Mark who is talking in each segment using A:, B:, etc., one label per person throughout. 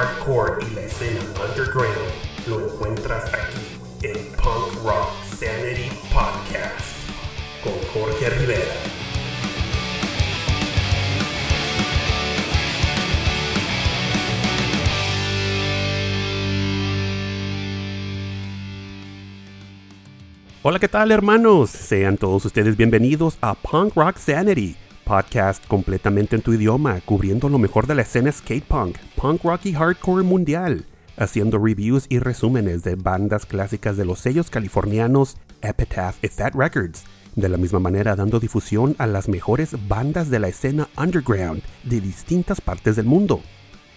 A: hardcore y la escena underground lo encuentras aquí en Punk Rock Sanity Podcast con Jorge Rivera.
B: Hola, ¿qué tal hermanos? Sean todos ustedes bienvenidos a Punk Rock Sanity, podcast completamente en tu idioma, cubriendo lo mejor de la escena skate punk, punk rock y hardcore mundial, haciendo reviews y resúmenes de bandas clásicas de los sellos californianos Epitaph y Fat Records, de la misma manera dando difusión a las mejores bandas de la escena underground de distintas partes del mundo.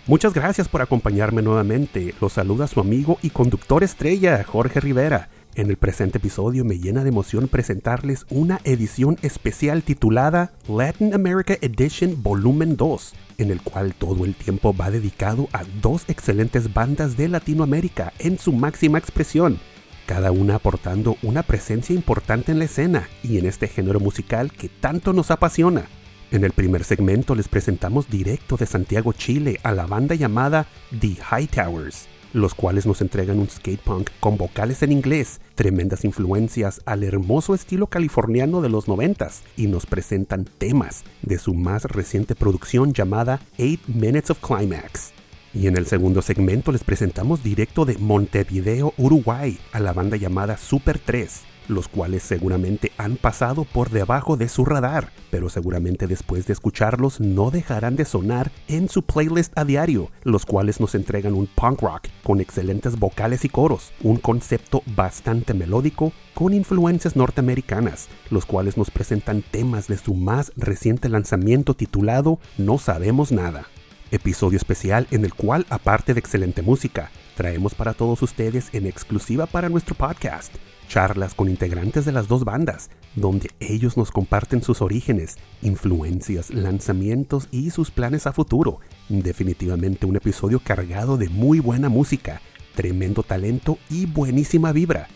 B: Muchas gracias por acompañarme nuevamente. Los saluda su amigo y conductor estrella, Jorge Rivera. En el presente episodio me llena de emoción presentarles una edición especial titulada Latin America Edition Volumen 2, en el cual todo el tiempo va dedicado a dos excelentes bandas de Latinoamérica en su máxima expresión, cada una aportando una presencia importante en la escena y en este género musical que tanto nos apasiona. En el primer segmento les presentamos directo de Santiago, Chile, a la banda llamada The Hightowers los cuales nos entregan un skate punk con vocales en inglés, tremendas influencias al hermoso estilo californiano de los noventas y nos presentan temas de su más reciente producción llamada 8 Minutes of Climax. Y en el segundo segmento les presentamos directo de Montevideo, Uruguay, a la banda llamada Super 3, los cuales seguramente han pasado por debajo de su radar, pero seguramente después de escucharlos no dejarán de sonar en su playlist a diario, los cuales nos entregan un punk rock con excelentes vocales y coros, un concepto bastante melódico con influencias norteamericanas, los cuales nos presentan temas de su más reciente lanzamiento titulado No Sabemos Nada. Episodio especial en el cual, aparte de excelente música, traemos para todos ustedes en exclusiva para nuestro podcast charlas con integrantes de las dos bandas, donde ellos nos comparten sus orígenes, influencias, lanzamientos y sus planes a futuro. Definitivamente un episodio cargado de muy buena música, tremendo talento y buenísima vibra.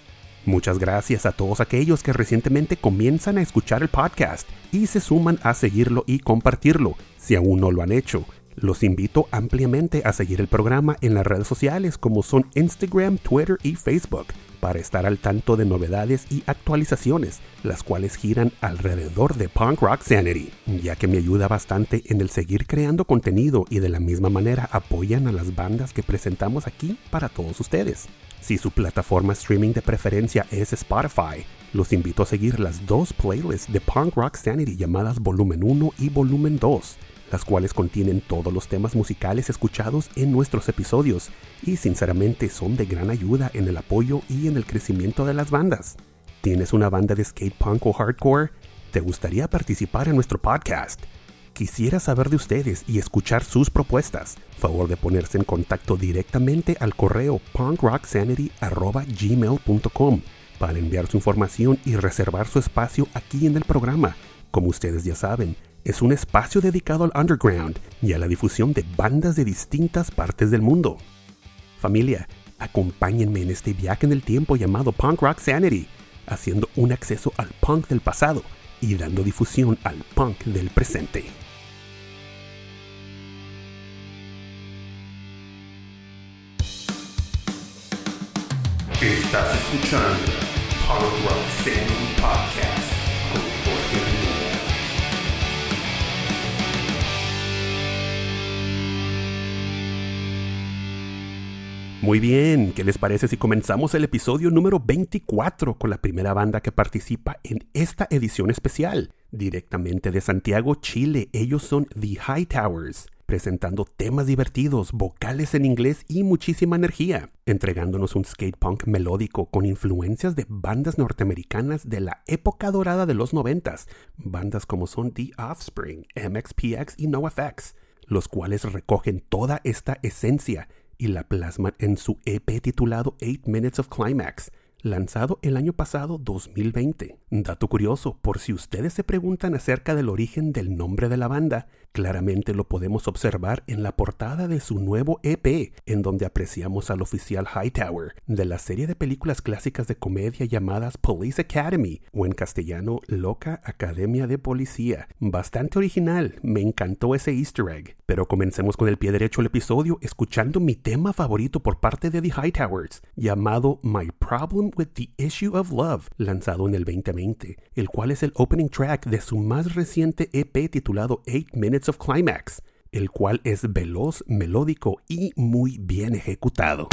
B: Muchas gracias a todos aquellos que recientemente comienzan a escuchar el podcast y se suman a seguirlo y compartirlo, si aún no lo han hecho. Los invito ampliamente a seguir el programa en las redes sociales como son Instagram, Twitter y Facebook para estar al tanto de novedades y actualizaciones, las cuales giran alrededor de Punk Rock Sanity, ya que me ayuda bastante en el seguir creando contenido y de la misma manera apoyan a las bandas que presentamos aquí para todos ustedes. Si su plataforma streaming de preferencia es Spotify, los invito a seguir las dos playlists de Punk Rock Sanity llamadas Volumen 1 y Volumen 2 las cuales contienen todos los temas musicales escuchados en nuestros episodios y sinceramente son de gran ayuda en el apoyo y en el crecimiento de las bandas. ¿Tienes una banda de skate punk o hardcore? ¿Te gustaría participar en nuestro podcast? Quisiera saber de ustedes y escuchar sus propuestas. Favor de ponerse en contacto directamente al correo punkrocksanity.gmail.com para enviar su información y reservar su espacio aquí en el programa. Como ustedes ya saben, es un espacio dedicado al underground y a la difusión de bandas de distintas partes del mundo. Familia, acompáñenme en este viaje en el tiempo llamado Punk Rock Sanity, haciendo un acceso al punk del pasado y dando difusión al punk del presente.
A: Estás escuchando Punk Rock Sanity
B: Muy bien, ¿qué les parece si comenzamos el episodio número 24 con la primera banda que participa en esta edición especial? Directamente de Santiago, Chile, ellos son The Hightowers, presentando temas divertidos, vocales en inglés y muchísima energía, entregándonos un skate punk melódico con influencias de bandas norteamericanas de la época dorada de los noventas, bandas como son The Offspring, MXPX y NoFX, los cuales recogen toda esta esencia y la plasman en su EP titulado 8 Minutes of Climax, lanzado el año pasado 2020. Dato curioso, por si ustedes se preguntan acerca del origen del nombre de la banda,
C: Claramente lo podemos observar en la portada de su nuevo EP, en donde apreciamos al oficial Hightower, de la serie de películas clásicas de comedia llamadas Police Academy, o en castellano Loca Academia de Policía. Bastante original, me encantó ese easter egg. Pero comencemos con el pie derecho el episodio escuchando mi tema favorito por parte de The Hightowers, llamado My Problem with the Issue of Love, lanzado en el 2020, el cual es el opening track de su más reciente EP titulado 8 Minutes of Climax, el cual es veloz, melódico y muy bien ejecutado.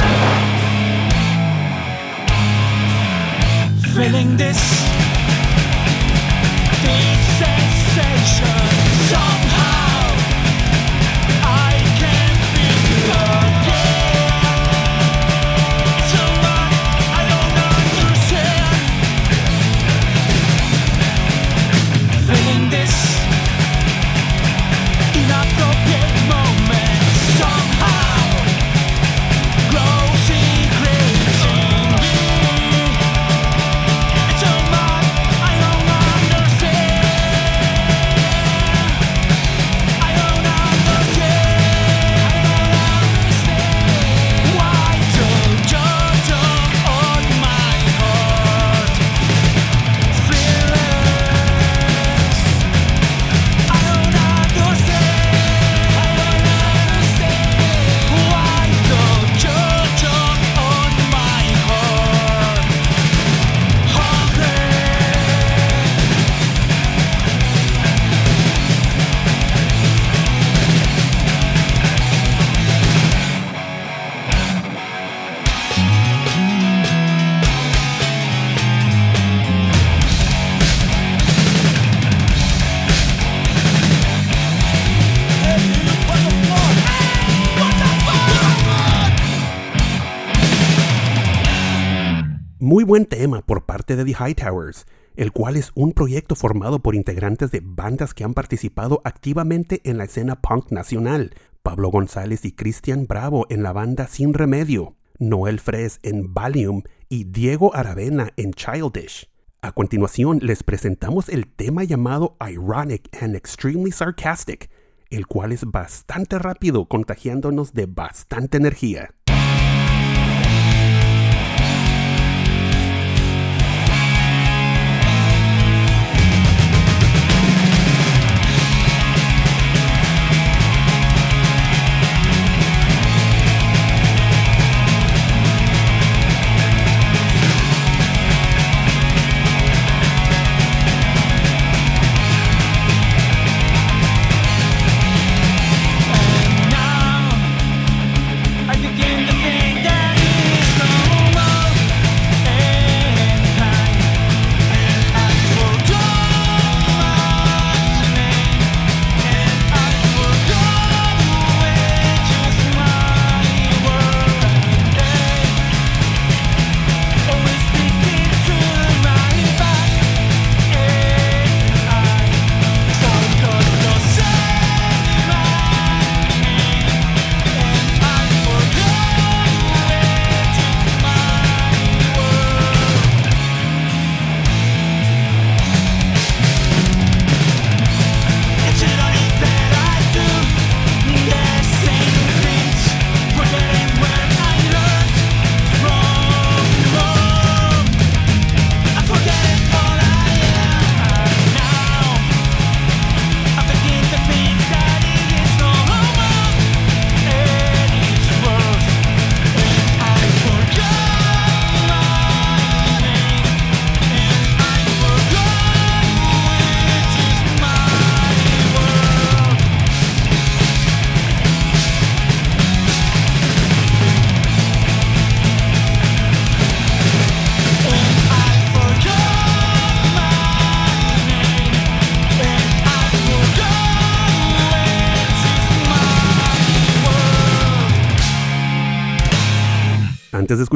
C: Por parte de The Hightowers, el cual es un proyecto formado por integrantes de bandas que han participado activamente en la escena punk nacional. Pablo González y Cristian Bravo en la banda Sin Remedio, Noel Fres en Valium y Diego Aravena en Childish. A continuación les presentamos el tema llamado Ironic and Extremely Sarcastic, el cual es bastante rápido contagiándonos de bastante energía.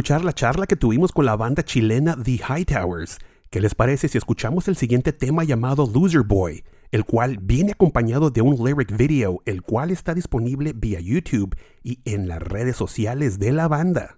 C: Escuchar la charla que tuvimos con la banda chilena The Hightowers, ¿qué les parece si escuchamos el siguiente tema llamado Loser Boy, el cual viene acompañado de un lyric video, el cual está disponible vía YouTube y en las redes sociales de la banda?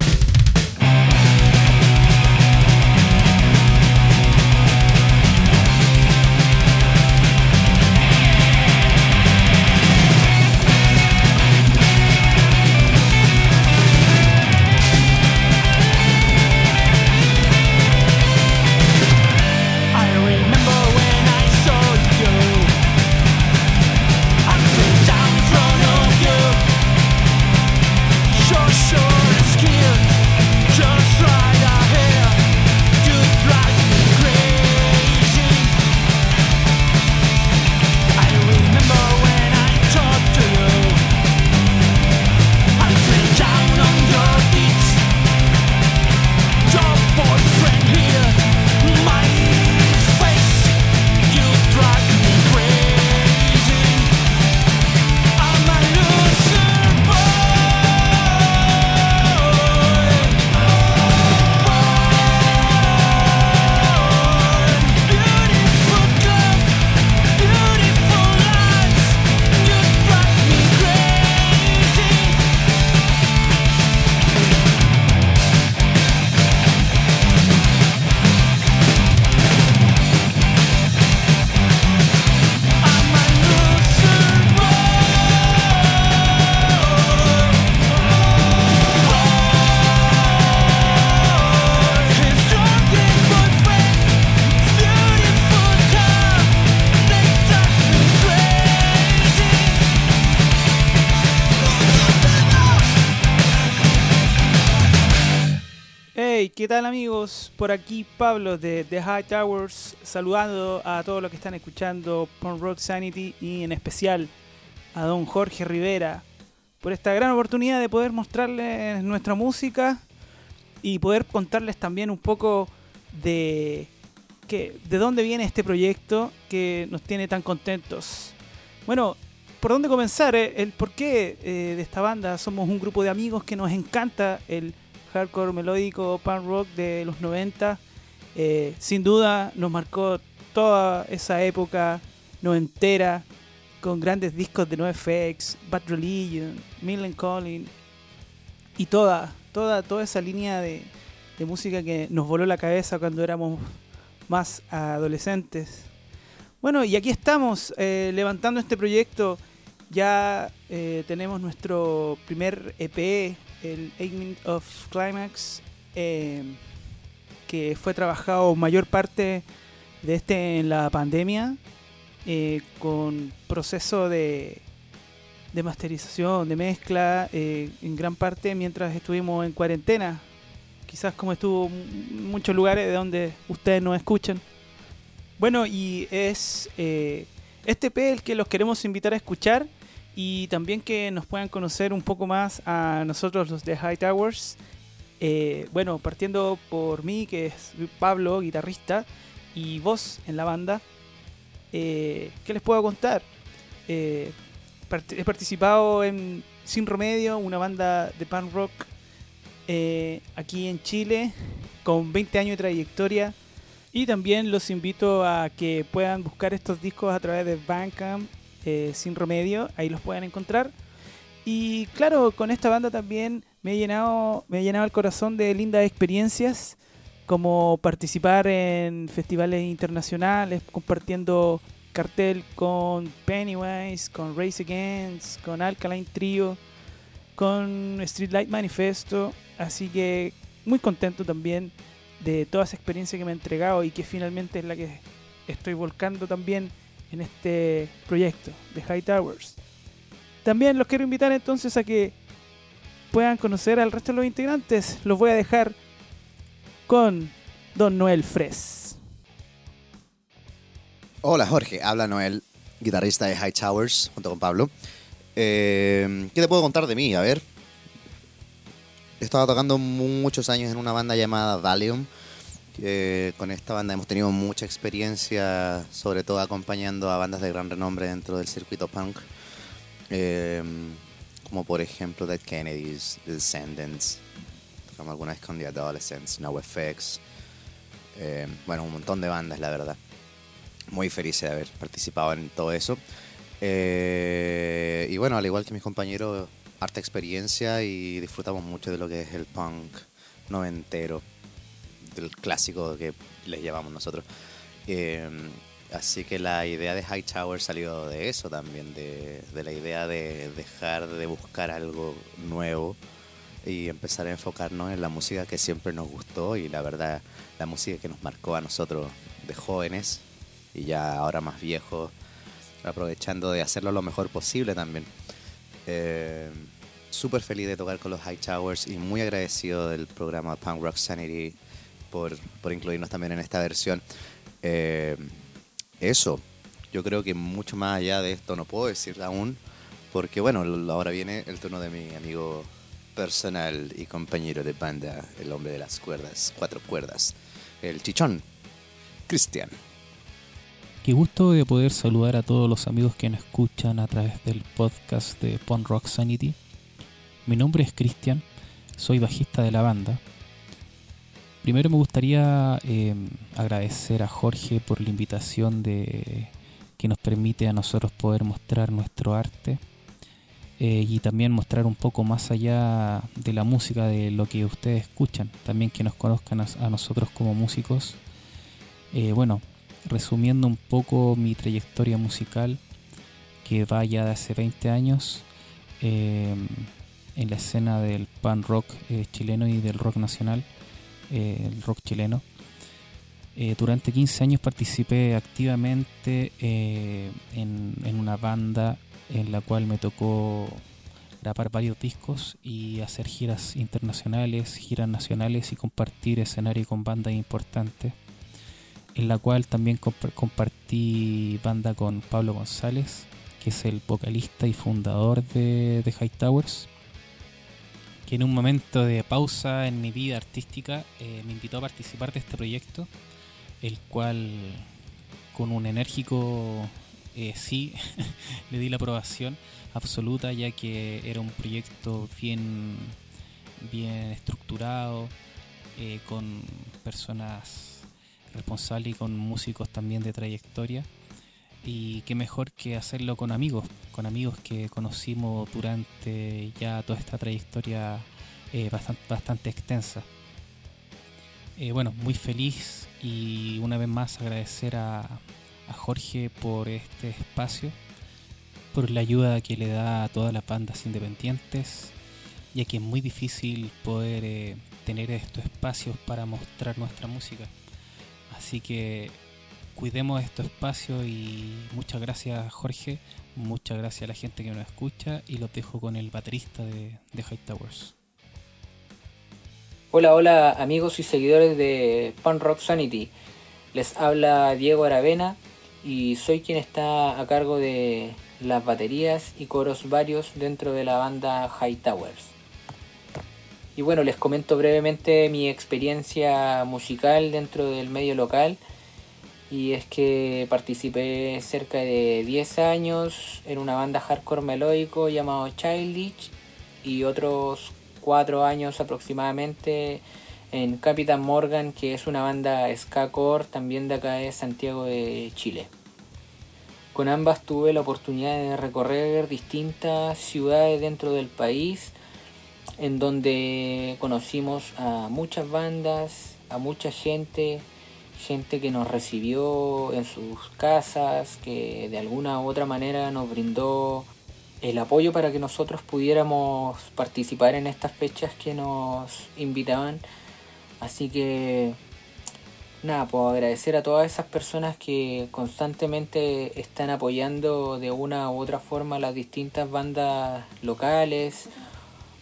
D: Por aquí Pablo de The High Towers, saludando a todos los que están escuchando Punk Rock Sanity y en especial a don Jorge Rivera por esta gran oportunidad de poder mostrarles nuestra música y poder contarles también un poco de que, de dónde viene este proyecto que nos tiene tan contentos. Bueno, ¿por dónde comenzar? eh? El porqué eh, de esta banda. Somos un grupo de amigos que nos encanta el hardcore melódico punk rock de los 90. Eh, sin duda nos marcó toda esa época noventera con grandes discos de NoFX, Bad Religion, Millen Collin y toda, toda, toda esa línea de, de música que nos voló la cabeza cuando éramos más adolescentes. Bueno, y aquí estamos eh, levantando este proyecto. Ya eh, tenemos nuestro primer EP, el 8 Minutes of Climax, eh, que fue trabajado mayor parte de este en la pandemia, eh, con proceso de, de masterización, de mezcla, eh, en gran parte mientras estuvimos en cuarentena. Quizás como estuvo en muchos lugares de donde ustedes nos escuchan. Bueno, y es eh, este EP el que los queremos invitar a escuchar y también que nos puedan conocer un poco más a nosotros los de High Towers. Eh, bueno, partiendo por mí, que es Pablo, guitarrista, y voz en la banda. Eh, ¿Qué les puedo contar? Eh, he participado en Sin Remedio, una banda de punk rock eh, aquí en Chile, con 20 años de trayectoria. Y también los invito a que puedan buscar estos discos a través de Bandcamp eh, Sin Remedio, ahí los pueden encontrar. Y claro, con esta banda también me he llenado, me he llenado el corazón de lindas experiencias, como participar en festivales internacionales, compartiendo cartel con Pennywise, con Race Against, con Alkaline Trio, con Streetlight Manifesto. Así que muy contento también de toda esa experiencia que me ha entregado y que finalmente es la que estoy volcando también en este proyecto de High Towers. También los quiero invitar entonces a que puedan conocer al resto de los integrantes. Los voy a dejar con Don Noel Fres.
E: Hola Jorge, habla Noel, guitarrista de High Towers, junto con Pablo. Eh, ¿Qué te puedo contar de mí? A ver. He estado tocando muchos años en una banda llamada Valium. Eh, con esta banda hemos tenido mucha experiencia, sobre todo acompañando a bandas de gran renombre dentro del circuito punk. Eh, como por ejemplo Dead Kennedys, The Descendants. Tocamos alguna vez con The Adolescents, NoFX. Eh, bueno, un montón de bandas, la verdad muy feliz de haber participado en todo eso. Eh, y bueno, al igual que mis compañeros, harta experiencia y disfrutamos mucho de lo que es el punk noventero, del clásico que les llevamos nosotros. Eh, así que la idea de High Tower salió de eso también, de, de la idea de dejar de buscar algo nuevo y empezar a enfocarnos en la música que siempre nos gustó y la verdad la música que nos marcó a nosotros de jóvenes y ya ahora más viejos, aprovechando de hacerlo lo mejor posible también. Eh, Súper feliz de tocar con los High Towers y muy agradecido del programa Punk Rock Sanity por, por incluirnos también en esta versión. Eh, eso, yo creo que mucho más allá de esto no puedo decir aún, porque bueno, ahora viene el turno de mi amigo personal y compañero de banda, el hombre de las cuerdas, cuatro cuerdas, el chichón, Cristian.
F: Qué gusto de poder saludar a todos los amigos que nos escuchan a través del podcast de Punk Rock Sanity. Mi nombre es Cristian, soy bajista de la banda. Primero me gustaría eh, agradecer a Jorge por la invitación de que nos permite a nosotros poder mostrar nuestro arte eh, y también mostrar un poco más allá de la música de lo que ustedes escuchan, también que nos conozcan a, nosotros como músicos. Eh, bueno, resumiendo un poco mi trayectoria musical, que va ya de hace 20 años en la escena del pan rock chileno y del rock nacional, eh, el rock chileno. Eh, durante 15 años participé activamente eh, en, en una banda en la cual me tocó grabar varios discos y hacer giras internacionales, giras nacionales y compartir escenario con bandas importantes. En la cual también comp- compartí banda con Pablo González, que es el vocalista y fundador de, de High Towers, en un momento de pausa en mi vida artística eh, me invitó a participar de este proyecto, el cual con un enérgico eh, sí le di la aprobación absoluta ya que era un proyecto bien, bien estructurado, eh, con personas responsables y con músicos también de trayectoria. Y qué mejor que hacerlo con amigos, con amigos que conocimos durante ya toda esta trayectoria eh, bastante, extensa. Eh, bueno, muy feliz y una vez más agradecer a, a Jorge por este espacio, por la ayuda que le da a todas las bandas independientes, ya que es muy difícil poder eh, tener estos espacios para mostrar nuestra música. Así que cuidemos estos espacios y muchas gracias Jorge, muchas gracias a la gente que nos escucha y los dejo con el baterista de, High Towers.
G: Hola, hola amigos y seguidores de Punk Rock Sanity. Les habla Diego Aravena y soy quien está a cargo de las baterías y coros varios dentro de la banda High Towers. Y bueno, les comento brevemente mi experiencia musical dentro del medio local. Y es que participé cerca de 10 años en una banda hardcore melódico llamado Childish y otros 4 años aproximadamente en Capitan Morgan, que es una banda ska core también de acá de Santiago de Chile. Con ambas tuve la oportunidad de recorrer distintas ciudades dentro del país, en donde conocimos a muchas bandas, a mucha gente, gente que nos recibió en sus casas, que de alguna u otra manera nos brindó el apoyo para que nosotros pudiéramos participar en estas fechas que nos invitaban. Así que nada, puedo agradecer a todas esas personas que constantemente están apoyando de una u otra forma las distintas bandas locales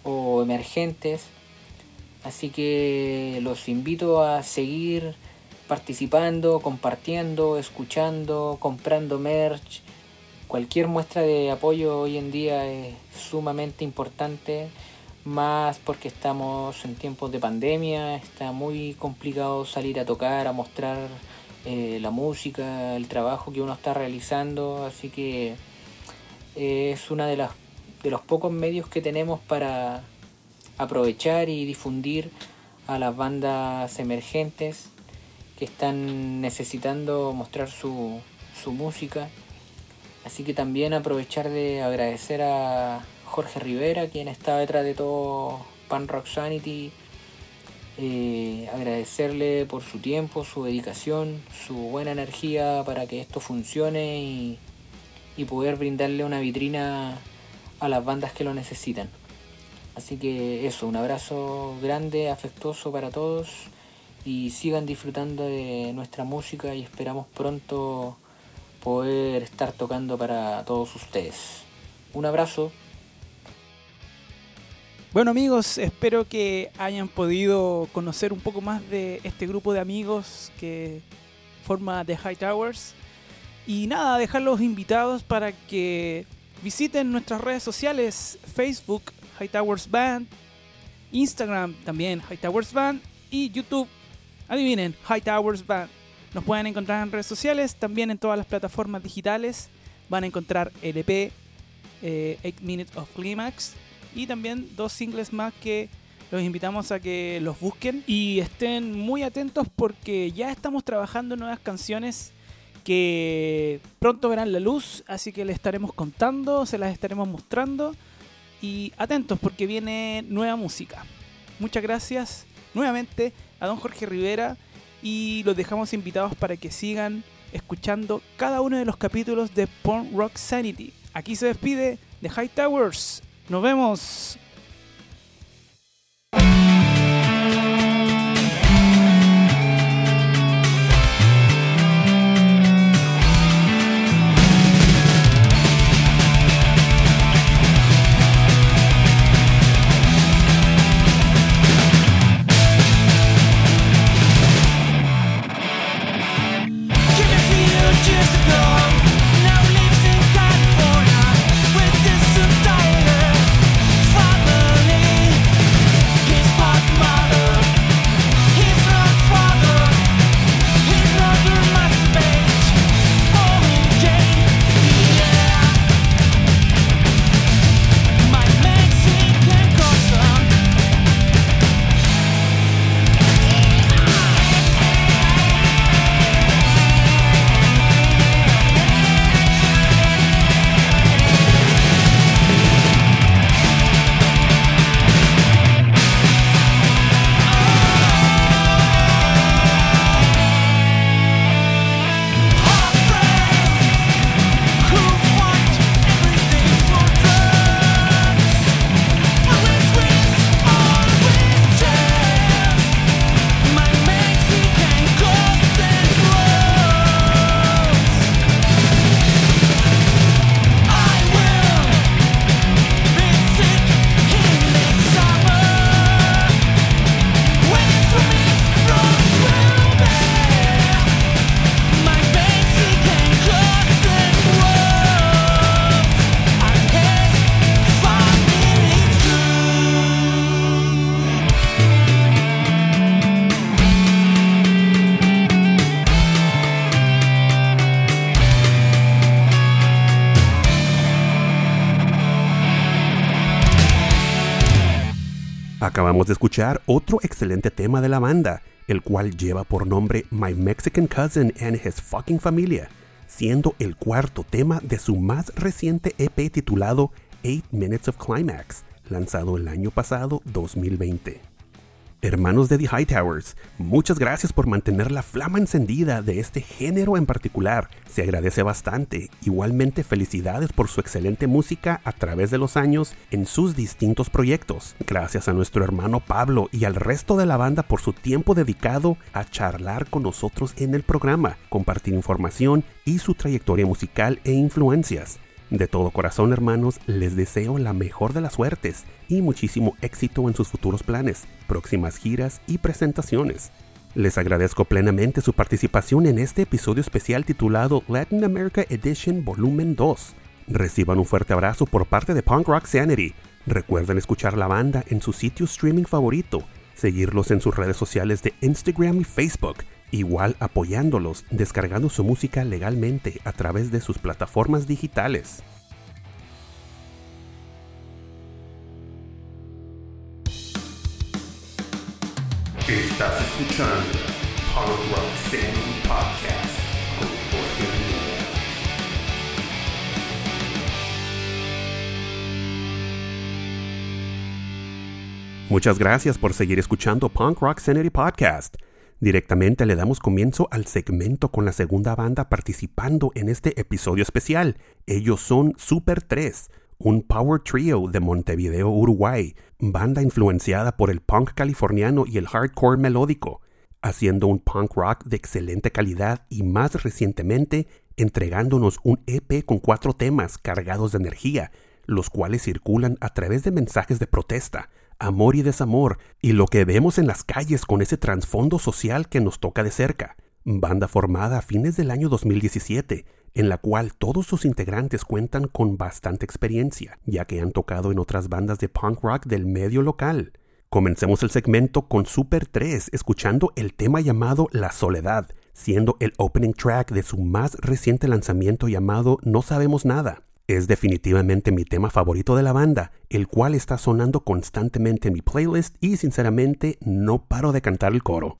G: o emergentes. Así que los invito a seguir participando, compartiendo, escuchando, comprando merch. Cualquier muestra de apoyo hoy en día es sumamente importante, más porque estamos en tiempos de pandemia, está muy complicado salir a tocar, a mostrar eh, la música, el trabajo que uno está realizando, así que es una de las de los pocos medios que tenemos para aprovechar y difundir a las bandas emergentes que están necesitando mostrar su, su música. Así que también aprovechar de agradecer a Jorge Rivera, quien está detrás de todo Pan Rock Sanity. Eh, agradecerle por su tiempo, su dedicación, su buena energía para que esto funcione y, y poder brindarle una vitrina a las bandas que lo necesitan. Así que eso, un abrazo grande, afectuoso para todos y sigan disfrutando de nuestra música y esperamos pronto poder estar tocando para todos ustedes. Un abrazo.
D: Bueno amigos, espero que hayan podido conocer un poco más de este grupo de amigos que forma The High Towers. Y nada, dejarlos invitados para que visiten nuestras redes sociales, Facebook, High Towers Band, Instagram también, High Towers Band y YouTube, adivinen, High Towers Band. Nos pueden encontrar en redes sociales, también en todas las plataformas digitales. Van a encontrar LP, eh, 8 Minutes of Climax y también dos singles más que los invitamos a que los busquen y estén muy atentos porque ya estamos trabajando nuevas canciones que pronto verán la luz, así que les estaremos contando, se las estaremos mostrando y atentos porque viene nueva música. Muchas gracias nuevamente a don Jorge Rivera y los dejamos invitados para que sigan escuchando cada uno de los capítulos de Porn Rock Sanity. Aquí se despide de High Towers. Nos vemos.
B: Acabamos de escuchar otro excelente tema de la banda, el cual lleva por nombre My Mexican Cousin and His Fucking Familia, siendo el cuarto tema de su más reciente EP titulado 8 Minutes of Climax, lanzado el año pasado 2020. Hermanos de The Hightowers, muchas gracias por mantener la flama encendida de este género en particular. Se agradece bastante. Igualmente felicidades por su excelente música a través de los años en sus distintos proyectos. Gracias a nuestro hermano Pablo y al resto de la banda por su tiempo dedicado a charlar con nosotros en el programa, compartir información y su trayectoria musical e influencias. De todo corazón, hermanos, les deseo la mejor de las suertes y muchísimo éxito en sus futuros planes, próximas giras y presentaciones. Les agradezco plenamente su participación en este episodio especial titulado Latin America Edition Volumen 2. Reciban un fuerte abrazo por parte de Punk Rock Sanity. Recuerden escuchar la banda en su sitio streaming favorito, seguirlos en sus redes sociales de Instagram y Facebook, igual apoyándolos descargando su música legalmente a través de sus plataformas digitales.
A: Estás escuchando Punk Rock Podcast.
B: Muchas gracias por seguir escuchando Punk Rock Sanity Podcast. Directamente le damos comienzo al segmento con la segunda banda participando en este episodio especial. Ellos son Super 3, un power trio de Montevideo, Uruguay, banda influenciada por el punk californiano y el hardcore melódico, haciendo un punk rock de excelente calidad y más recientemente entregándonos un EP con cuatro temas cargados de energía, los cuales circulan a través de mensajes de protesta, amor y desamor, y lo que vemos en las calles con ese trasfondo social que nos toca de cerca. Banda formada a fines del año 2017, en la cual todos sus integrantes cuentan con bastante experiencia, ya que han tocado en otras bandas de punk rock del medio local. Comencemos el segmento con Super 3, escuchando el tema llamado La Soledad, siendo el opening track de su más reciente lanzamiento llamado No Sabemos Nada. Es definitivamente mi tema favorito de la banda, el cual está sonando constantemente en mi playlist y sinceramente no paro de cantar el coro.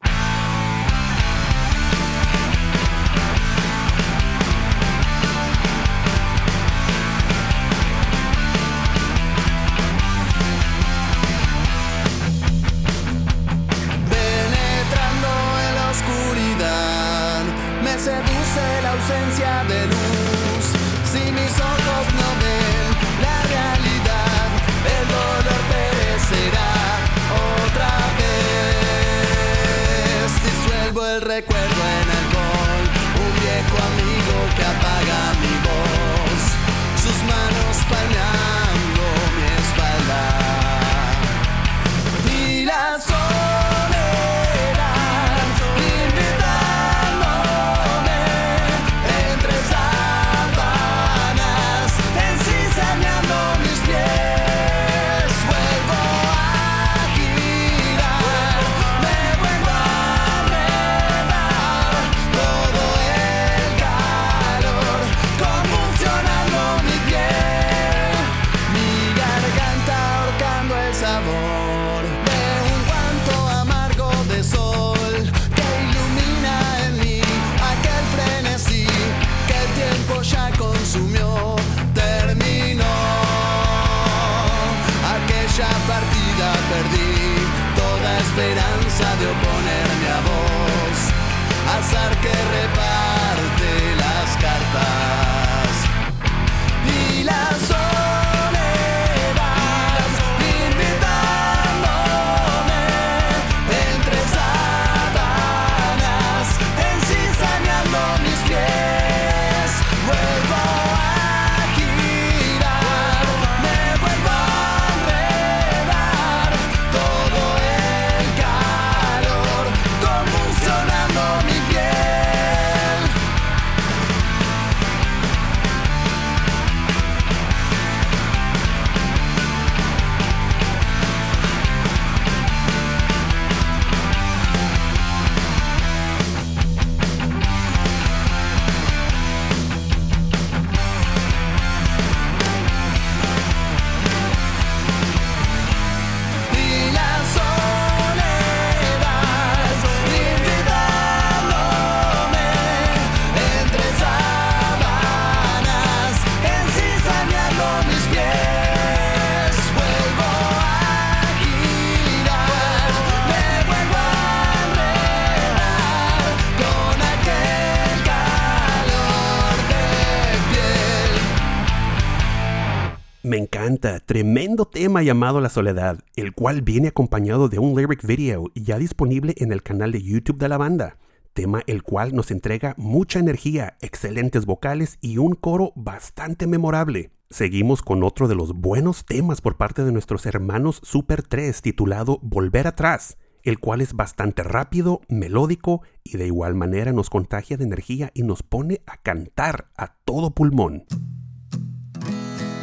B: Tema llamado La Soledad, el cual viene acompañado de un lyric video ya disponible en el canal de YouTube de la banda. Tema el cual nos entrega mucha energía, excelentes vocales y un coro bastante memorable. Seguimos con otro de los buenos temas por parte de nuestros hermanos Super 3 titulado Volver atrás, el cual es bastante rápido, melódico y de igual manera nos contagia de energía y nos pone a cantar a todo pulmón.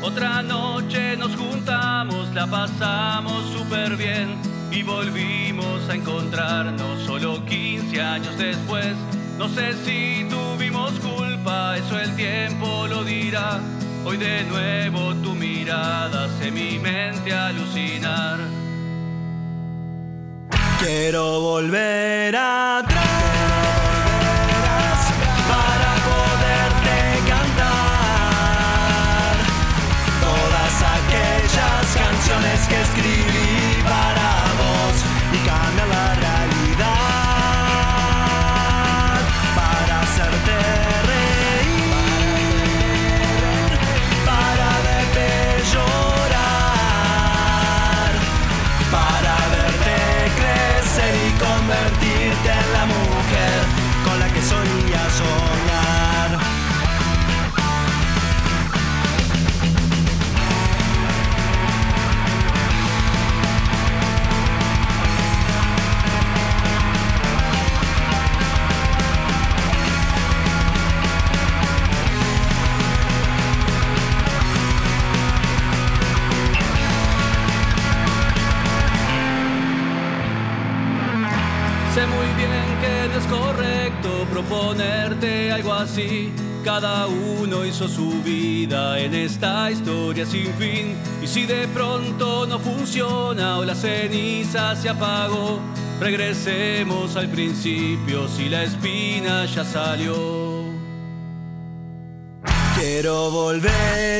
C: Otra noche nos juntamos, la pasamos súper bien y volvimos a encontrarnos solo 15 años después. No sé si tuvimos culpa, eso el tiempo lo dirá. Hoy de nuevo tu mirada hace mi mente alucinar.
H: Quiero volver atrás
C: su vida en esta historia sin fin. Y si de pronto no funciona o la ceniza se apagó, regresemos al principio si la espina ya salió.
H: Quiero volver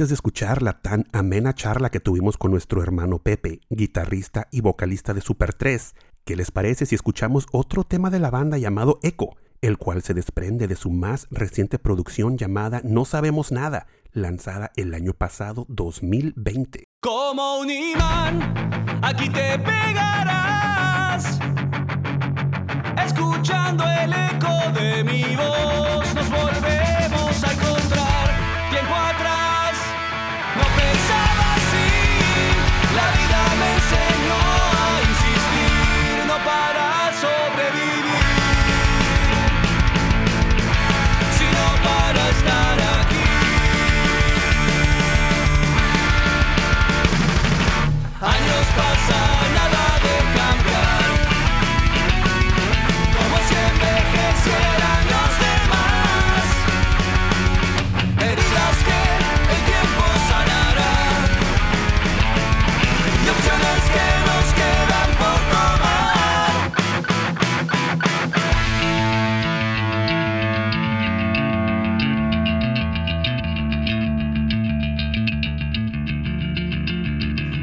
B: De escuchar la tan amena charla que tuvimos con nuestro hermano Pepe, guitarrista y vocalista de Super 3, ¿qué les parece si escuchamos otro tema de la banda llamado Echo, el cual se desprende de su más reciente producción llamada No Sabemos Nada, lanzada el año pasado 2020?
C: Como un imán, aquí te pegarás. Escuchando el eco de mi voz, nos volvemos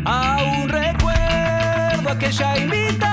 C: Aún recuerdo aquella imitación.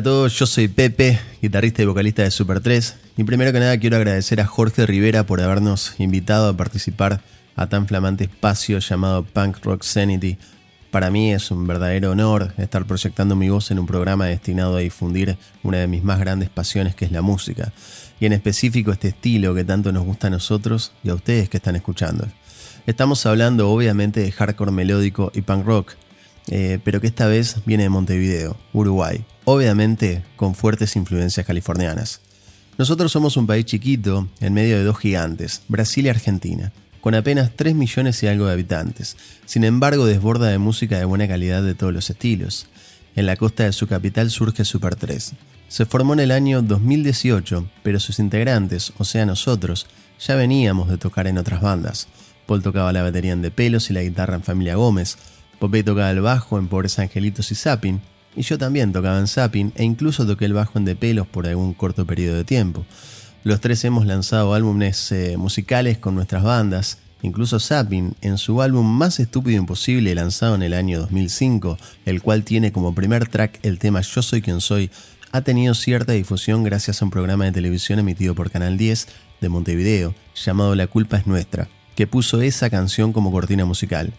C: A
I: todos, yo soy Pepe, guitarrista y vocalista de Super 3. Y primero que nada quiero agradecer a Jorge Rivera por habernos invitado a participar a tan flamante espacio llamado Punk Rock Sanity. Para mí es un verdadero honor estar proyectando mi voz en un programa destinado a difundir una de mis más grandes pasiones que es la música. Y en específico este estilo que tanto nos gusta a nosotros y a ustedes que están escuchando. Estamos hablando obviamente de hardcore melódico y punk rock, eh, pero que esta vez viene de Montevideo, Uruguay, obviamente con fuertes influencias californianas. Nosotros somos un país chiquito en medio de dos gigantes, Brasil y Argentina, con apenas 3 millones y algo de habitantes. Sin embargo, desborda de música de buena calidad de todos los estilos. En la costa de su capital surge Super 3. Se formó en el año 2018, pero sus integrantes, o sea nosotros, ya veníamos de tocar en otras bandas. Paul tocaba la batería en De Pelos y la guitarra en Familia Gómez. Popé tocaba el bajo en Pobres Angelitos y Zapping. Y yo también tocaba en Zapping e incluso toqué el bajo en De Pelos por algún corto periodo de tiempo. Los tres hemos lanzado álbumes eh, musicales con nuestras bandas. Incluso Zapping, en su álbum Más Estúpido Imposible, lanzado en el año 2005, el cual tiene como primer track el tema Yo Soy Quien Soy, ha tenido cierta difusión gracias a un programa de televisión emitido por Canal 10 de Montevideo, llamado La Culpa es Nuestra, que puso esa canción como cortina musical.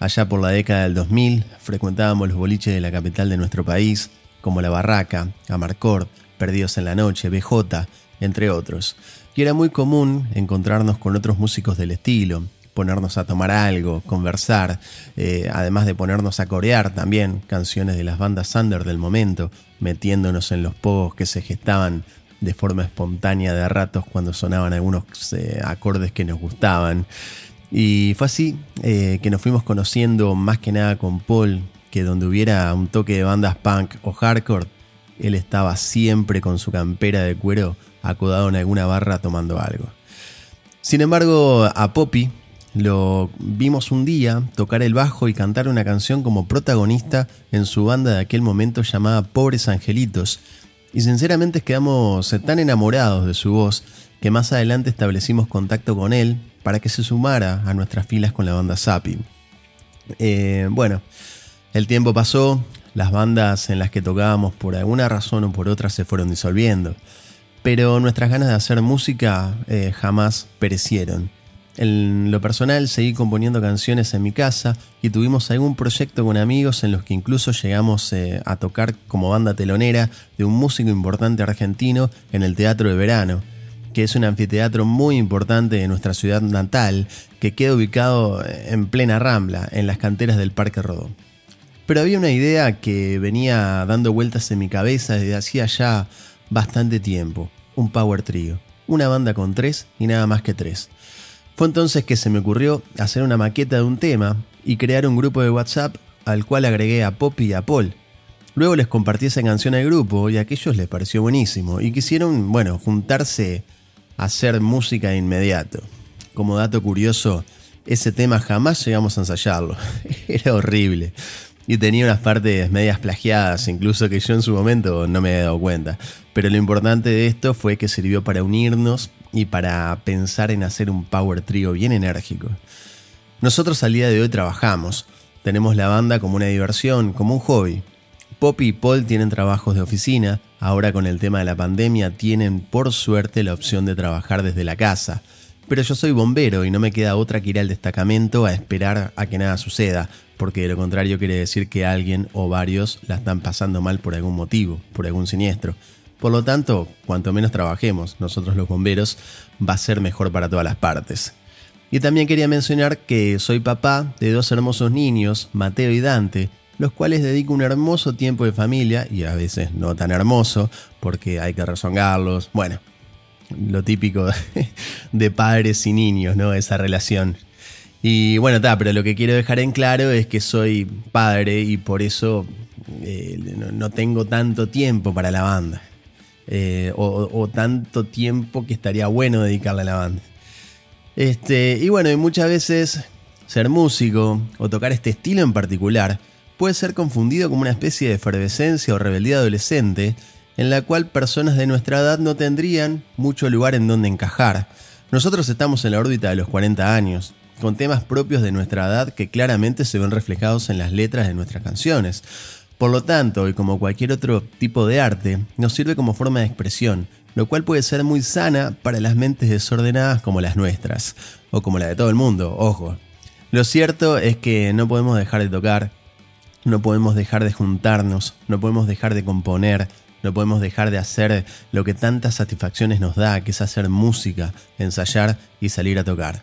I: Allá por la década del 2000 frecuentábamos los boliches de la capital de nuestro país, como La Barraca, Amarcord, Perdidos en la Noche, BJ, entre otros. Y era muy común encontrarnos con otros músicos del estilo, ponernos a tomar algo, conversar, eh, además de ponernos a corear también canciones de las bandas under del momento, metiéndonos en los pogos que se gestaban de forma espontánea de ratos cuando sonaban algunos eh, acordes que nos gustaban. Y fue así eh, que nos fuimos conociendo más que nada con Paul, que donde hubiera un toque de bandas punk o hardcore, él estaba siempre con su campera de cuero acodado en alguna barra tomando algo. Sin embargo, a Poppy lo vimos un día tocar el bajo y cantar una canción como protagonista en su banda de aquel momento llamada Pobres Angelitos, y sinceramente quedamos tan enamorados de su voz que más adelante establecimos contacto con él para que se sumara a nuestras filas con la banda Sapi. Eh, bueno, el tiempo pasó, las bandas en las que tocábamos por alguna razón o por otra se fueron disolviendo, pero nuestras ganas de hacer música eh, jamás perecieron. En lo personal seguí componiendo canciones en mi casa y tuvimos algún proyecto con amigos en los que incluso llegamos eh, a tocar como banda telonera de un músico importante argentino en el Teatro de Verano, que es un anfiteatro muy importante de nuestra ciudad natal que queda ubicado en plena rambla, en las canteras del Parque Rodó. Pero había una idea que venía dando vueltas en mi cabeza desde hacía ya bastante tiempo, un power trio, una banda con tres y nada más que tres. Fue entonces que se me ocurrió hacer una maqueta de un tema y crear un grupo de WhatsApp al cual agregué a Poppy y a Paul. Luego les compartí esa canción al grupo y a aquellos les pareció buenísimo y quisieron, bueno, juntarse hacer música de inmediato. Como dato curioso, ese tema jamás llegamos a ensayarlo. Era horrible. Y tenía unas partes medias plagiadas, incluso que yo en su momento no me había dado cuenta. Pero lo importante de esto fue que sirvió para unirnos y para pensar en hacer un power trio bien enérgico. Nosotros al día de hoy trabajamos, tenemos la banda como una diversión, como un hobby. Poppy y Paul tienen trabajos de oficina, ahora con el tema de la pandemia tienen por suerte la opción de trabajar desde la casa. Pero yo soy bombero y no me queda otra que ir al destacamento a esperar a que nada suceda, porque de lo contrario quiere decir que alguien o varios la están pasando mal por algún motivo, por algún siniestro. Por lo tanto, cuanto menos trabajemos nosotros los bomberos, va a ser mejor para todas las partes. Y también quería mencionar que soy papá de dos hermosos niños, Mateo y Dante, los cuales dedico un hermoso tiempo de familia, y a veces no tan hermoso, porque hay que rezongarlos. Bueno, lo típico de padres y niños, ¿no? Esa relación. Y bueno, está, pero lo que quiero dejar en claro es que soy padre y por eso eh, no tengo tanto tiempo para la banda. Eh, o, tanto tiempo que estaría bueno dedicarle a la banda. Este, y bueno, muchas veces ser músico o tocar este estilo en particular puede ser confundido como una especie de efervescencia o rebeldía adolescente en la cual personas de nuestra edad no tendrían mucho lugar en donde encajar. Nosotros estamos en la órbita de los 40 años, con temas propios de nuestra edad que claramente se ven reflejados en las letras de nuestras canciones. Por lo tanto, y como cualquier otro tipo de arte, nos sirve como forma de expresión, lo cual puede ser muy sana para las mentes desordenadas como las nuestras, o como la de todo el mundo, ojo. Lo cierto es que no podemos dejar de tocar, no podemos dejar de juntarnos, no podemos dejar de componer, no podemos dejar de hacer lo que tantas satisfacciones nos da, que es hacer música, ensayar y salir a tocar.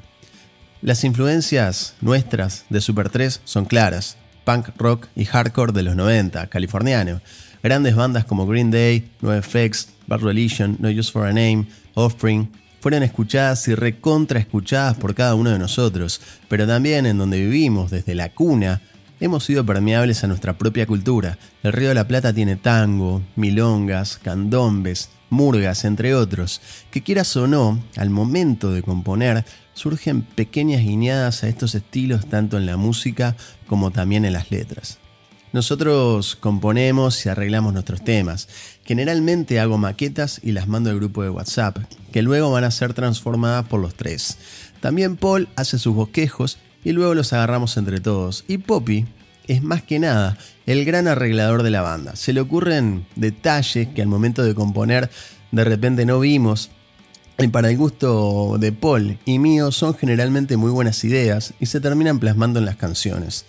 I: Las influencias nuestras de Super 3 son claras, punk rock y hardcore de los 90, californiano. Grandes bandas como Green Day, NoFX, Bad Religion, No Use for a Name, Offspring, fueron escuchadas y recontra escuchadas por cada uno de nosotros, pero también en donde vivimos, desde la cuna, hemos sido permeables a nuestra propia cultura. El Río de la Plata tiene tango, milongas, candombes, murgas, entre otros, que quieras o no, al momento de componer, surgen pequeñas guiñadas a estos estilos tanto en la música como también en las letras. Nosotros componemos y arreglamos nuestros temas. Generalmente hago maquetas y las mando al grupo de WhatsApp, que luego van a ser transformadas por los tres. También Paul hace sus bosquejos y luego los agarramos entre todos. Y Poppy es más que nada el gran arreglador de la banda. Se le ocurren detalles que al momento de componer de repente no vimos. Y para el gusto de Paul y mío son generalmente muy buenas ideas y se terminan plasmando en las canciones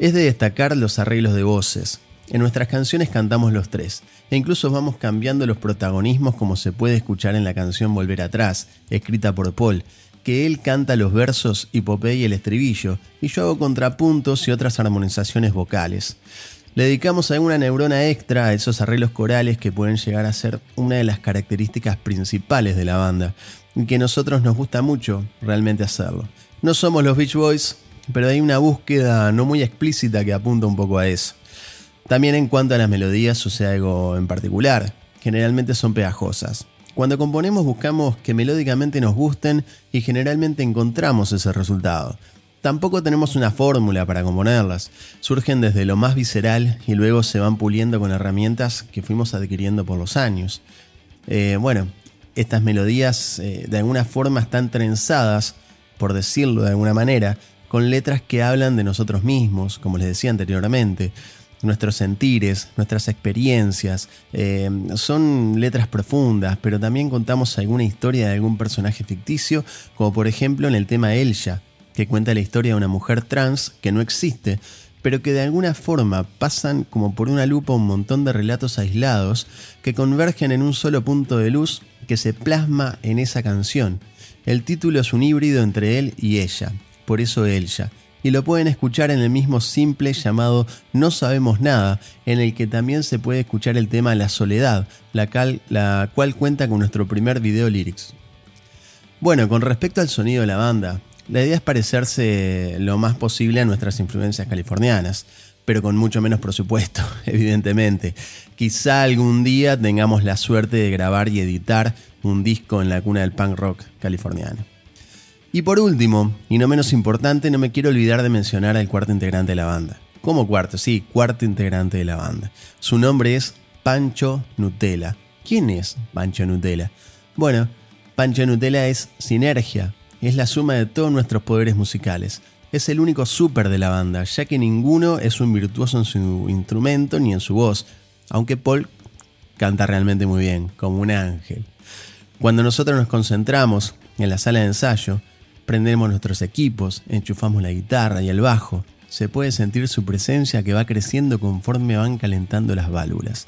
I: es de destacar los arreglos de voces. En nuestras canciones cantamos los tres, e incluso vamos cambiando los protagonismos como se puede escuchar en la canción Volver atrás, escrita por Paul, que él canta los versos y Popeye el estribillo, y yo hago contrapuntos y otras armonizaciones vocales. Le dedicamos a una neurona extra a esos arreglos corales que pueden llegar a ser una de las características principales de la banda, y que a nosotros nos gusta mucho realmente hacerlo. No somos los Beach Boys, pero hay una búsqueda no muy explícita que apunta un poco a eso. También en cuanto a las melodías sucede algo en particular, generalmente son pegajosas. Cuando componemos buscamos que melódicamente nos gusten y generalmente encontramos ese resultado. Tampoco tenemos una fórmula para componerlas, surgen desde lo más visceral y luego se van puliendo con herramientas que fuimos adquiriendo por los años. Eh, bueno, estas melodías eh, de alguna forma están trenzadas, por decirlo de alguna manera, con letras que hablan de nosotros mismos, como les decía anteriormente, nuestros sentires, nuestras experiencias. Eh, son letras profundas, pero también contamos alguna historia de algún personaje ficticio, como por ejemplo en el tema Elja, que cuenta la historia de una mujer trans que no existe, pero que de alguna forma pasan como por una lupa un montón de relatos aislados que convergen en un solo punto de luz que se plasma en esa canción. El título es un híbrido entre él y ella, por eso Elja, y lo pueden escuchar en el mismo simple llamado No Sabemos Nada, en el que también se puede escuchar el tema La Soledad, la, cual cuenta con nuestro primer video lyrics. Bueno, con respecto al sonido de la banda, la idea es parecerse lo más posible a nuestras influencias californianas, pero con mucho menos presupuesto, evidentemente. Quizá algún día tengamos la suerte de grabar y editar un disco en la cuna del punk rock californiano. Y por último, y no menos importante, no me quiero olvidar de mencionar al cuarto integrante de la banda. ¿Cómo cuarto? Sí, cuarto integrante de la banda. Su nombre es Pancho Nutella. ¿Quién es Pancho Nutella? Bueno, Pancho Nutella es sinergia, es la suma de todos nuestros poderes musicales. Es el único súper de la banda, ya que ninguno es un virtuoso en su instrumento ni en su voz, aunque Paul canta realmente muy bien, como un ángel. Cuando nosotros nos concentramos en la sala de ensayo, prendemos nuestros equipos, enchufamos la guitarra y el bajo. Se puede sentir su presencia que va creciendo conforme van calentando las válvulas.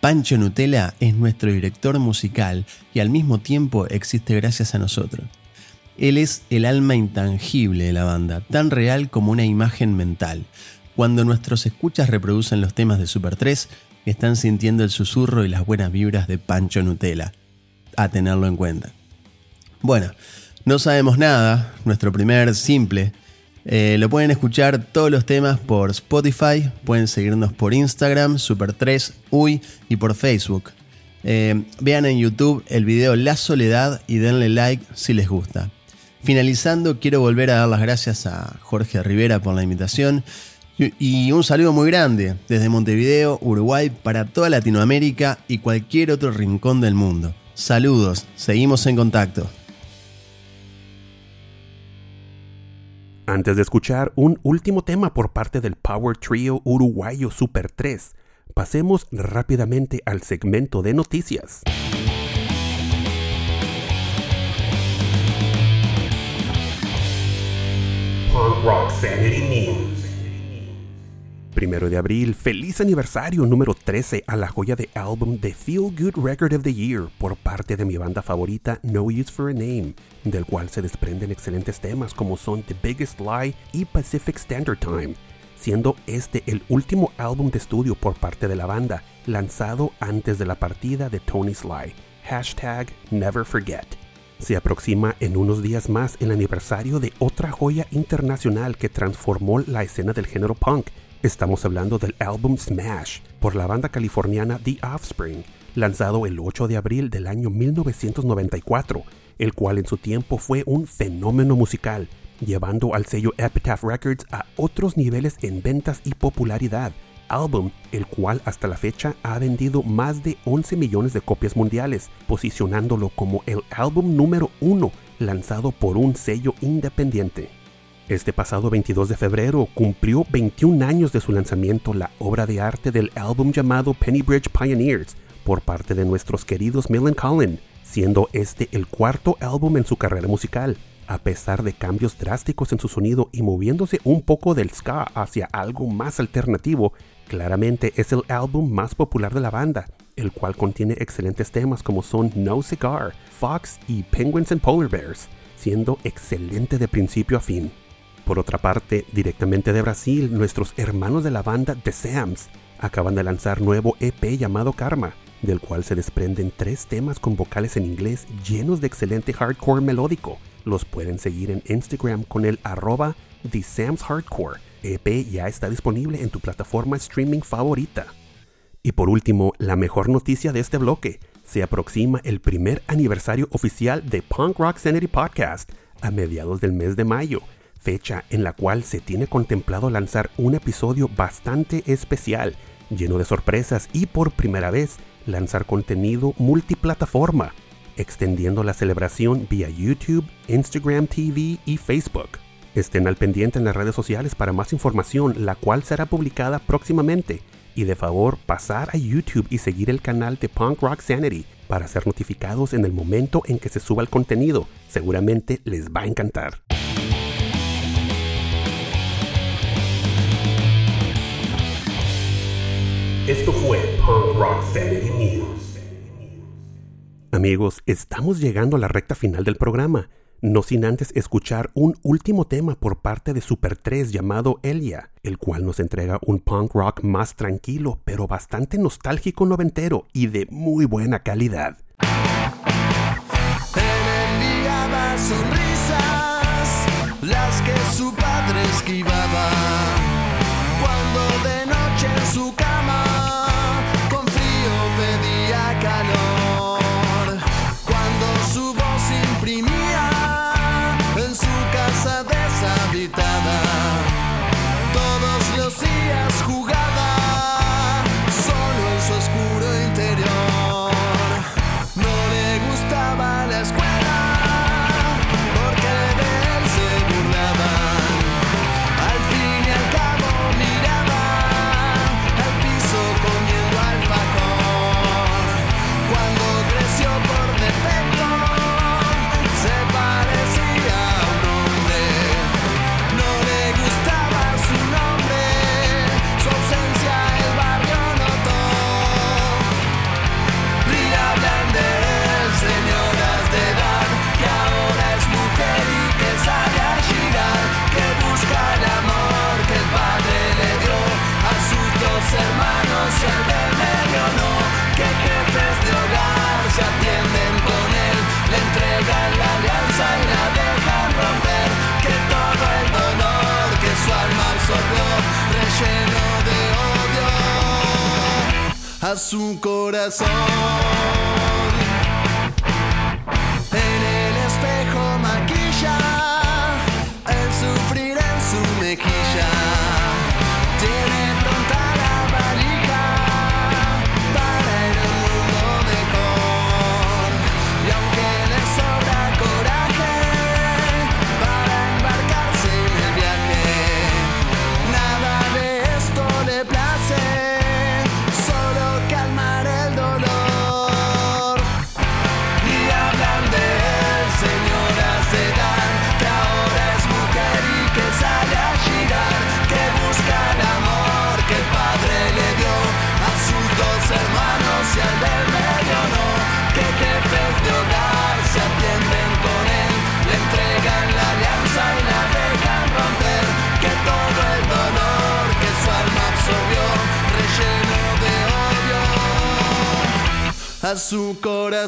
I: Pancho Nutella es nuestro director musical y al mismo tiempo existe gracias a nosotros. Él es el alma intangible de la banda, tan real como una imagen mental. Cuando nuestros escuchas reproducen los temas de Super 3, están sintiendo el susurro y las buenas vibras de Pancho Nutella. A tenerlo en cuenta. Bueno, no sabemos nada, nuestro primer simple. Eh, lo pueden escuchar todos los temas por Spotify, pueden seguirnos por Instagram, Super3, Uy y por Facebook. Eh, vean en YouTube el video La Soledad y denle like si les gusta. Finalizando, quiero volver a dar las gracias a Jorge Rivera por la invitación y un saludo muy grande desde Montevideo, Uruguay, para toda Latinoamérica y cualquier otro rincón del mundo. Saludos, seguimos en contacto.
B: Antes de escuchar un último tema por parte del Power Trio uruguayo Super 3, pasemos rápidamente al segmento de noticias.
A: Rock Sanity News.
B: Primero de abril, feliz aniversario número 13 a la joya de álbum The Feel Good Record of the Year por parte de mi banda favorita No Use for a Name, del cual se desprenden excelentes temas como son The Biggest Lie y Pacific Standard Time, siendo este el último álbum de estudio por parte de la banda, lanzado antes de la partida de Tony Sly. Hashtag Never Forget. Se aproxima en unos días más el aniversario de otra joya internacional que transformó la escena del género punk. Estamos hablando del álbum Smash por la banda californiana The Offspring, lanzado el 8 de abril del año 1994, el cual en su tiempo fue un fenómeno musical, llevando al sello Epitaph Records a otros niveles en ventas y popularidad, álbum el cual hasta la fecha ha vendido más de 11 millones de copias mundiales, posicionándolo como el álbum número uno lanzado por un sello independiente. Este pasado 22 de febrero cumplió 21 años de su lanzamiento la obra de arte del álbum llamado Pennybridge Pioneers por parte de nuestros queridos Millen Collin, siendo este el cuarto álbum en su carrera musical, a pesar de cambios drásticos en su sonido y moviéndose un poco del ska hacia algo más alternativo, claramente es el álbum más popular de la banda, el cual contiene excelentes temas como son No Cigar, Fox y Penguins and Polar Bears, siendo excelente de principio a fin. Por otra parte, directamente de Brasil, nuestros hermanos de la banda The Sams acaban de lanzar nuevo EP llamado Karma, del cual se desprenden tres temas con vocales en inglés llenos de excelente hardcore melódico. Los pueden seguir en Instagram con el arroba The Sams Hardcore. EP ya está disponible en tu plataforma streaming favorita. Y por último, la mejor noticia de este bloque. Se aproxima el primer aniversario oficial de Punk Rock Sanity Podcast a mediados del mes de mayo fecha en la cual se tiene contemplado lanzar un episodio bastante especial, lleno de sorpresas y por primera vez lanzar contenido multiplataforma, extendiendo la celebración vía YouTube, Instagram TV y Facebook. Estén al pendiente en las redes sociales para más información, la cual será publicada próximamente. Y de favor, pasar a YouTube y seguir el canal de Punk Rock Sanity para ser notificados en el momento en que se suba el contenido. Seguramente les va a encantar.
A: Esto fue Punk Rock Sanity News.
B: Amigos, estamos llegando a la recta final del programa, no sin antes escuchar un último tema por parte de Super 3 llamado Elia, el cual nos entrega un punk rock más tranquilo, pero bastante nostálgico noventero y de muy buena calidad.
H: Él enviaba sonrisas, las que su padre esquivaba. Cuando de noche en su cama, corazón.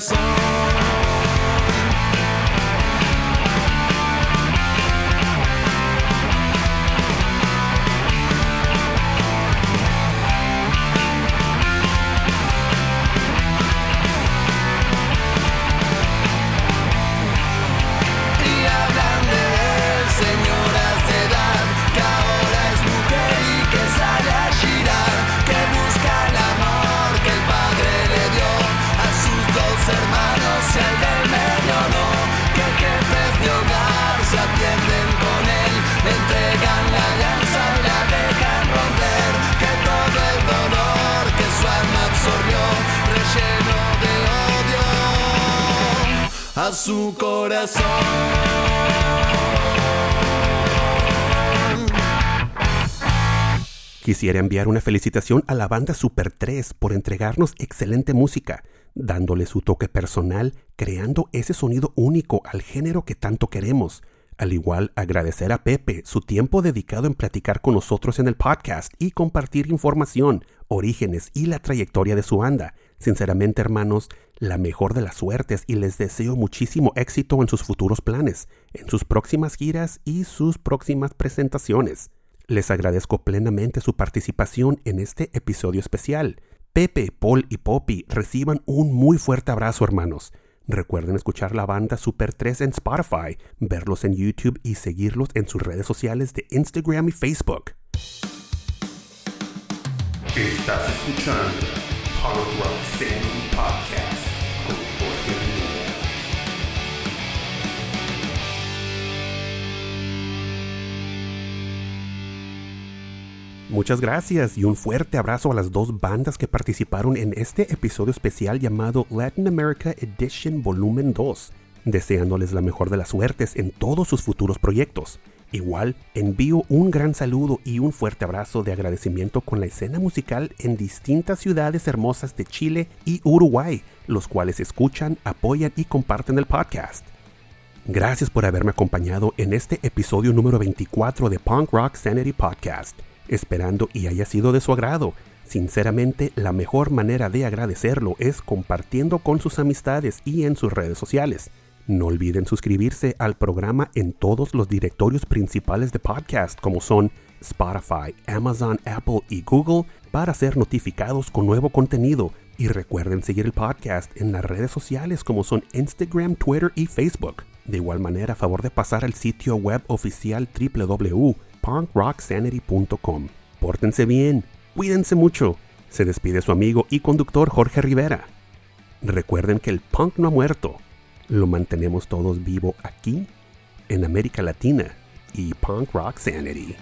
H: Su a su corazón.
B: Quisiera enviar una felicitación a la banda Super 3 por entregarnos excelente música, dándole su toque personal, creando ese sonido único al género que tanto queremos. Al igual, agradecer a Pepe su tiempo dedicado en platicar con nosotros en el podcast y compartir información, orígenes y la trayectoria de su banda. Sinceramente, hermanos, la mejor de las suertes y les deseo muchísimo éxito en sus futuros planes, en sus próximas giras y sus próximas presentaciones. Les agradezco plenamente su participación en este episodio especial. Pepe, Paul y Poppy reciban un muy fuerte abrazo, hermanos. Recuerden escuchar la banda Super 3 en Spotify, verlos en YouTube y seguirlos en sus redes sociales de Instagram y Facebook.
A: Estás escuchando Podcast
B: Muchas gracias y un fuerte abrazo a las dos bandas que participaron en este episodio especial llamado Latin America Edition Volumen 2, deseándoles la mejor de las suertes en todos sus futuros proyectos. Igual, envío un gran saludo y un fuerte abrazo de agradecimiento con la escena musical en distintas ciudades hermosas de Chile y Uruguay, los cuales escuchan, apoyan y comparten el podcast. Gracias por haberme acompañado en este episodio número 24 de Punk Rock Sanity Podcast, esperando y haya sido de su agrado. Sinceramente, la mejor manera de agradecerlo es compartiendo con sus amistades y en sus redes sociales. No olviden suscribirse al programa en todos los directorios principales de podcast como son Spotify, Amazon, Apple y Google para ser notificados con nuevo contenido. Y recuerden seguir el podcast en las redes sociales como son Instagram, Twitter y Facebook. De igual manera, a favor de pasar al sitio web oficial www.punkrocksanity.com. Pórtense bien, cuídense mucho. Se despide su amigo y conductor Jorge Rivera. Recuerden que el punk no ha muerto. Lo mantenemos todos vivo aquí, en América Latina y Punk Rock Sanity.